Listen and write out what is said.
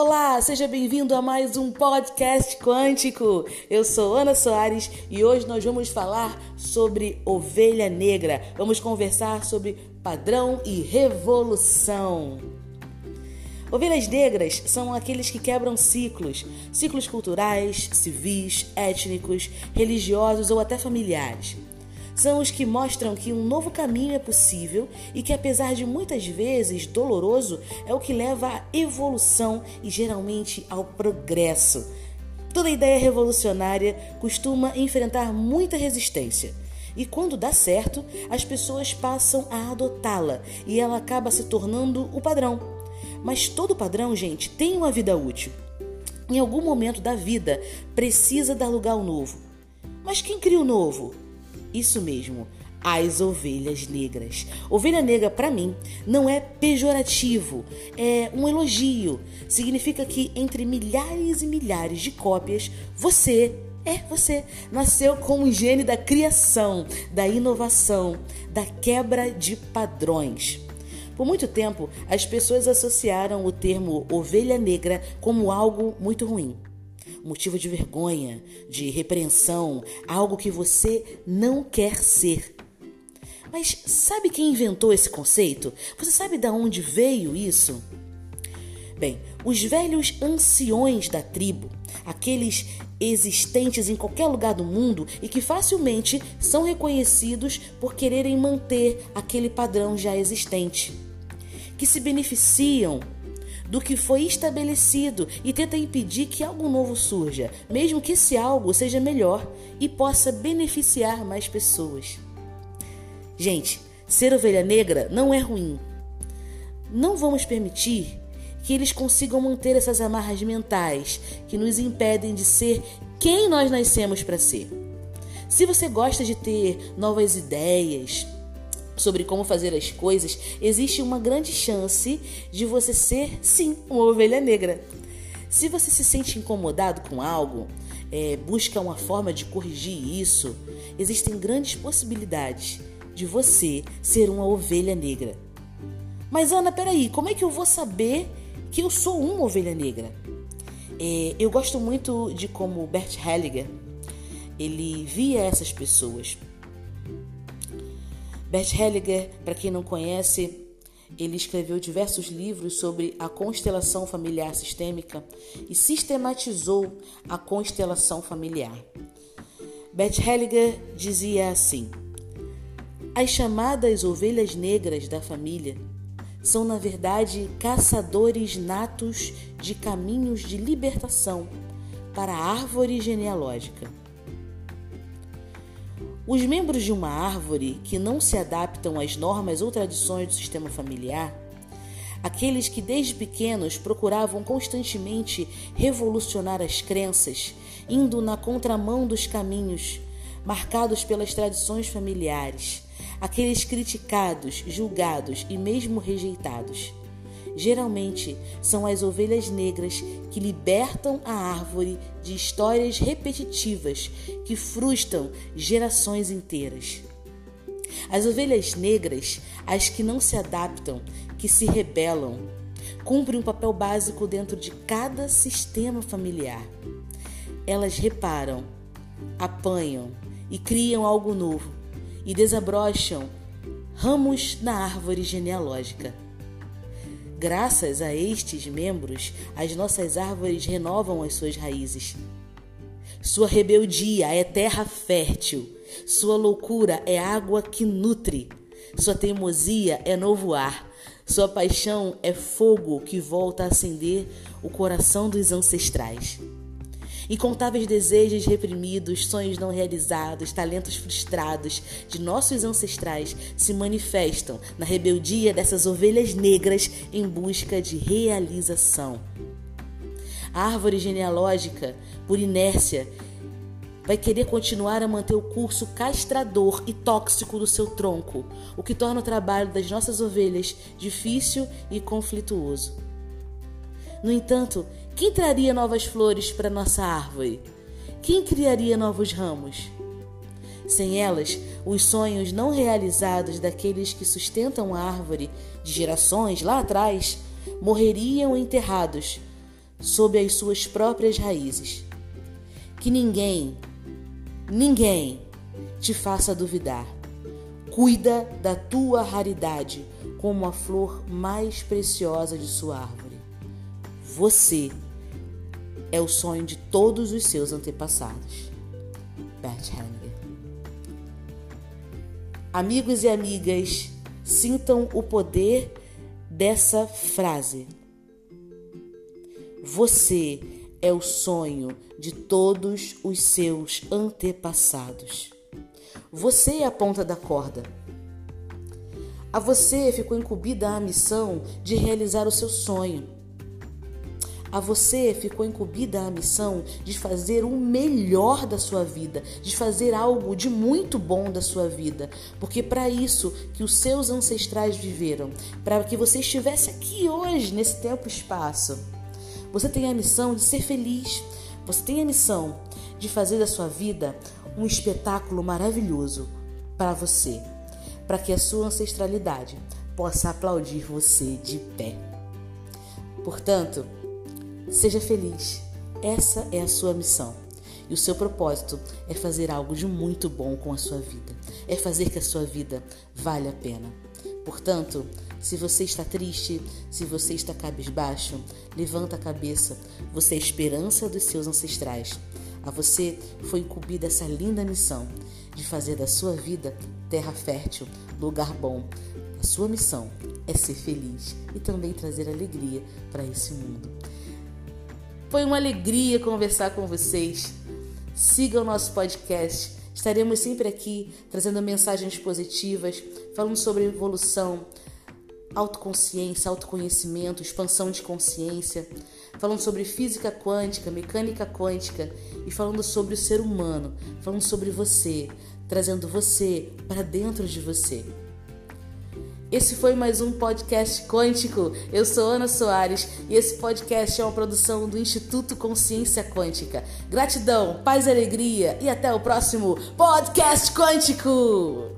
Olá, seja bem-vindo a mais um podcast quântico. Eu sou Ana Soares e hoje nós vamos falar sobre ovelha negra. Vamos conversar sobre padrão e revolução. Ovelhas negras são aqueles que quebram ciclos, ciclos culturais, civis, étnicos, religiosos ou até familiares são os que mostram que um novo caminho é possível e que, apesar de muitas vezes doloroso, é o que leva à evolução e geralmente ao progresso. Toda ideia revolucionária costuma enfrentar muita resistência. E quando dá certo, as pessoas passam a adotá-la e ela acaba se tornando o padrão. Mas todo padrão, gente, tem uma vida útil. Em algum momento da vida precisa dar lugar ao novo. Mas quem cria o novo? Isso mesmo, as ovelhas negras. Ovelha negra, para mim, não é pejorativo, é um elogio. Significa que entre milhares e milhares de cópias, você, é você, nasceu como um gene da criação, da inovação, da quebra de padrões. Por muito tempo, as pessoas associaram o termo ovelha negra como algo muito ruim motivo de vergonha, de repreensão, algo que você não quer ser. Mas sabe quem inventou esse conceito? Você sabe de onde veio isso? Bem, os velhos anciões da tribo, aqueles existentes em qualquer lugar do mundo e que facilmente são reconhecidos por quererem manter aquele padrão já existente, que se beneficiam do que foi estabelecido e tenta impedir que algo novo surja, mesmo que esse algo seja melhor e possa beneficiar mais pessoas. Gente, ser ovelha negra não é ruim. Não vamos permitir que eles consigam manter essas amarras mentais que nos impedem de ser quem nós nascemos para ser. Se você gosta de ter novas ideias, sobre como fazer as coisas, existe uma grande chance de você ser, sim, uma ovelha negra. Se você se sente incomodado com algo, é, busca uma forma de corrigir isso, existem grandes possibilidades de você ser uma ovelha negra. Mas Ana, peraí, como é que eu vou saber que eu sou uma ovelha negra? É, eu gosto muito de como Bert Hellinger ele via essas pessoas. Bert Hellinger, para quem não conhece, ele escreveu diversos livros sobre a constelação familiar sistêmica e sistematizou a constelação familiar. Bert Hellinger dizia assim: As chamadas ovelhas negras da família são, na verdade, caçadores natos de caminhos de libertação para a árvore genealógica. Os membros de uma árvore que não se adaptam às normas ou tradições do sistema familiar, aqueles que desde pequenos procuravam constantemente revolucionar as crenças, indo na contramão dos caminhos marcados pelas tradições familiares, aqueles criticados, julgados e mesmo rejeitados geralmente são as ovelhas negras que libertam a árvore de histórias repetitivas que frustram gerações inteiras. As ovelhas negras, as que não se adaptam, que se rebelam, cumprem um papel básico dentro de cada sistema familiar. Elas reparam, apanham e criam algo novo e desabrocham ramos na árvore genealógica. Graças a estes membros, as nossas árvores renovam as suas raízes. Sua rebeldia é terra fértil, sua loucura é água que nutre, sua teimosia é novo ar, sua paixão é fogo que volta a acender o coração dos ancestrais. Incontáveis desejos reprimidos, sonhos não realizados, talentos frustrados de nossos ancestrais se manifestam na rebeldia dessas ovelhas negras em busca de realização. A árvore genealógica, por inércia, vai querer continuar a manter o curso castrador e tóxico do seu tronco, o que torna o trabalho das nossas ovelhas difícil e conflituoso. No entanto, quem traria novas flores para nossa árvore? Quem criaria novos ramos? Sem elas, os sonhos não realizados daqueles que sustentam a árvore de gerações lá atrás morreriam enterrados sob as suas próprias raízes. Que ninguém, ninguém te faça duvidar. Cuida da tua raridade como a flor mais preciosa de sua árvore. Você é o sonho de todos os seus antepassados. Bert Hellinger. Amigos e amigas, sintam o poder dessa frase. Você é o sonho de todos os seus antepassados. Você é a ponta da corda. A você ficou incumbida a missão de realizar o seu sonho. A você ficou incumbida a missão de fazer o melhor da sua vida, de fazer algo de muito bom da sua vida, porque para isso que os seus ancestrais viveram, para que você estivesse aqui hoje nesse tempo e espaço. Você tem a missão de ser feliz. Você tem a missão de fazer da sua vida um espetáculo maravilhoso para você, para que a sua ancestralidade possa aplaudir você de pé. Portanto, Seja feliz. Essa é a sua missão. E o seu propósito é fazer algo de muito bom com a sua vida. É fazer que a sua vida vale a pena. Portanto, se você está triste, se você está cabisbaixo, levanta a cabeça. Você é a esperança dos seus ancestrais. A você foi incumbida essa linda missão de fazer da sua vida terra fértil, lugar bom. A sua missão é ser feliz e também trazer alegria para esse mundo. Foi uma alegria conversar com vocês. Siga o nosso podcast. Estaremos sempre aqui trazendo mensagens positivas, falando sobre evolução, autoconsciência, autoconhecimento, expansão de consciência, falando sobre física quântica, mecânica quântica e falando sobre o ser humano, falando sobre você, trazendo você para dentro de você. Esse foi mais um podcast quântico. Eu sou Ana Soares e esse podcast é uma produção do Instituto Consciência Quântica. Gratidão, paz e alegria e até o próximo podcast quântico.